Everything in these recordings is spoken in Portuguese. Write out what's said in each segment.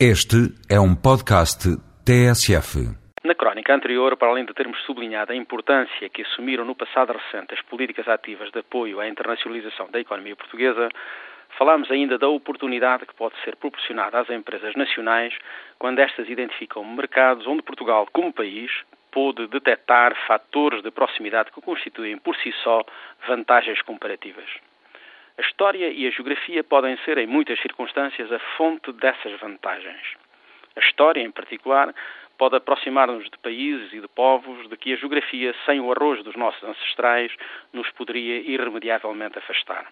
Este é um podcast TSF. Na crónica anterior, para além de termos sublinhado a importância que assumiram no passado recente as políticas ativas de apoio à internacionalização da economia portuguesa, falámos ainda da oportunidade que pode ser proporcionada às empresas nacionais quando estas identificam mercados onde Portugal, como país, pôde detectar fatores de proximidade que constituem por si só vantagens comparativas. A história e a geografia podem ser, em muitas circunstâncias, a fonte dessas vantagens. A história, em particular, pode aproximar-nos de países e de povos de que a geografia, sem o arrojo dos nossos ancestrais, nos poderia irremediavelmente afastar.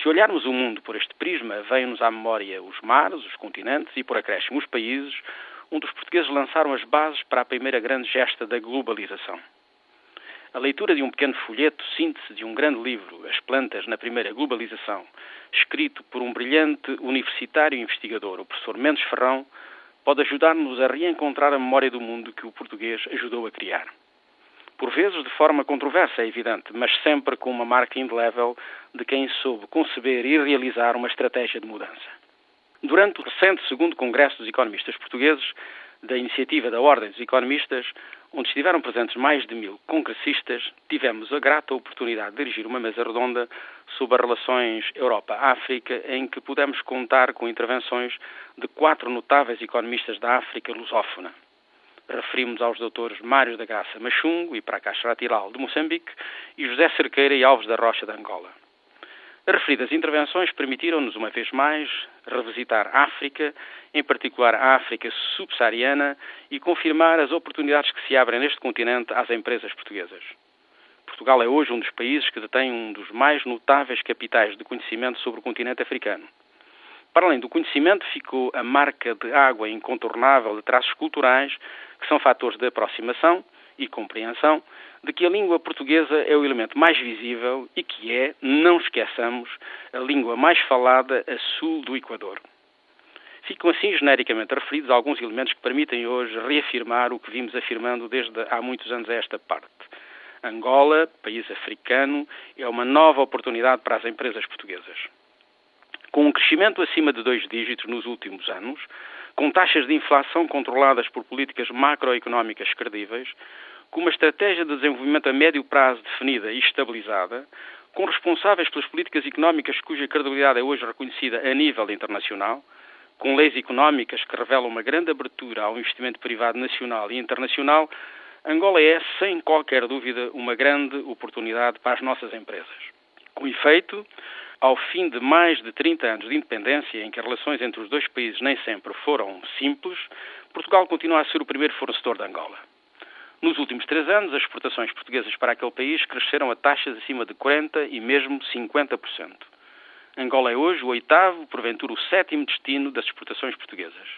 Se olharmos o mundo por este prisma, vêm-nos à memória os mares, os continentes e, por acréscimo, os países onde os portugueses lançaram as bases para a primeira grande gesta da globalização. A leitura de um pequeno folheto, síntese de um grande livro, As Plantas na Primeira Globalização, escrito por um brilhante universitário investigador, o professor Mendes Ferrão, pode ajudar-nos a reencontrar a memória do mundo que o português ajudou a criar. Por vezes de forma controversa, é evidente, mas sempre com uma marca indelével de quem soube conceber e realizar uma estratégia de mudança. Durante o recente segundo Congresso dos Economistas Portugueses, da iniciativa da Ordem dos Economistas, onde estiveram presentes mais de mil congressistas, tivemos a grata oportunidade de dirigir uma mesa redonda sobre as relações Europa-África, em que pudemos contar com intervenções de quatro notáveis economistas da África lusófona. Referimos aos doutores Mário da Graça Machungo e Prakash Ratilal de Moçambique e José Cerqueira e Alves da Rocha de Angola. As referidas intervenções permitiram-nos, uma vez mais, revisitar África, em particular a África subsaariana, e confirmar as oportunidades que se abrem neste continente às empresas portuguesas. Portugal é hoje um dos países que detém um dos mais notáveis capitais de conhecimento sobre o continente africano. Para além do conhecimento, ficou a marca de água incontornável de traços culturais, que são fatores de aproximação e compreensão de que a língua portuguesa é o elemento mais visível e que é, não esqueçamos, a língua mais falada a sul do Equador. Ficam assim genericamente referidos alguns elementos que permitem hoje reafirmar o que vimos afirmando desde há muitos anos a esta parte. Angola, país africano, é uma nova oportunidade para as empresas portuguesas. Com um crescimento acima de dois dígitos nos últimos anos, com taxas de inflação controladas por políticas macroeconómicas credíveis, com uma estratégia de desenvolvimento a médio prazo definida e estabilizada, com responsáveis pelas políticas económicas cuja credibilidade é hoje reconhecida a nível internacional, com leis económicas que revelam uma grande abertura ao investimento privado nacional e internacional, Angola é, sem qualquer dúvida, uma grande oportunidade para as nossas empresas. Com efeito, ao fim de mais de 30 anos de independência, em que as relações entre os dois países nem sempre foram simples, Portugal continua a ser o primeiro fornecedor de Angola. Nos últimos três anos, as exportações portuguesas para aquele país cresceram a taxas acima de 40% e mesmo 50%. Angola é hoje o oitavo, porventura o sétimo destino das exportações portuguesas.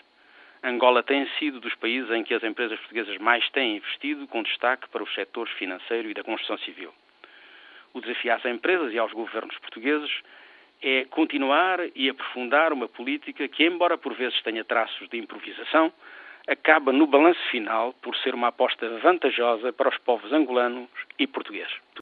Angola tem sido dos países em que as empresas portuguesas mais têm investido, com destaque para os setores financeiro e da construção civil. O desafio às empresas e aos governos portugueses é continuar e aprofundar uma política que, embora por vezes tenha traços de improvisação, acaba no balanço final por ser uma aposta vantajosa para os povos angolanos e portugueses.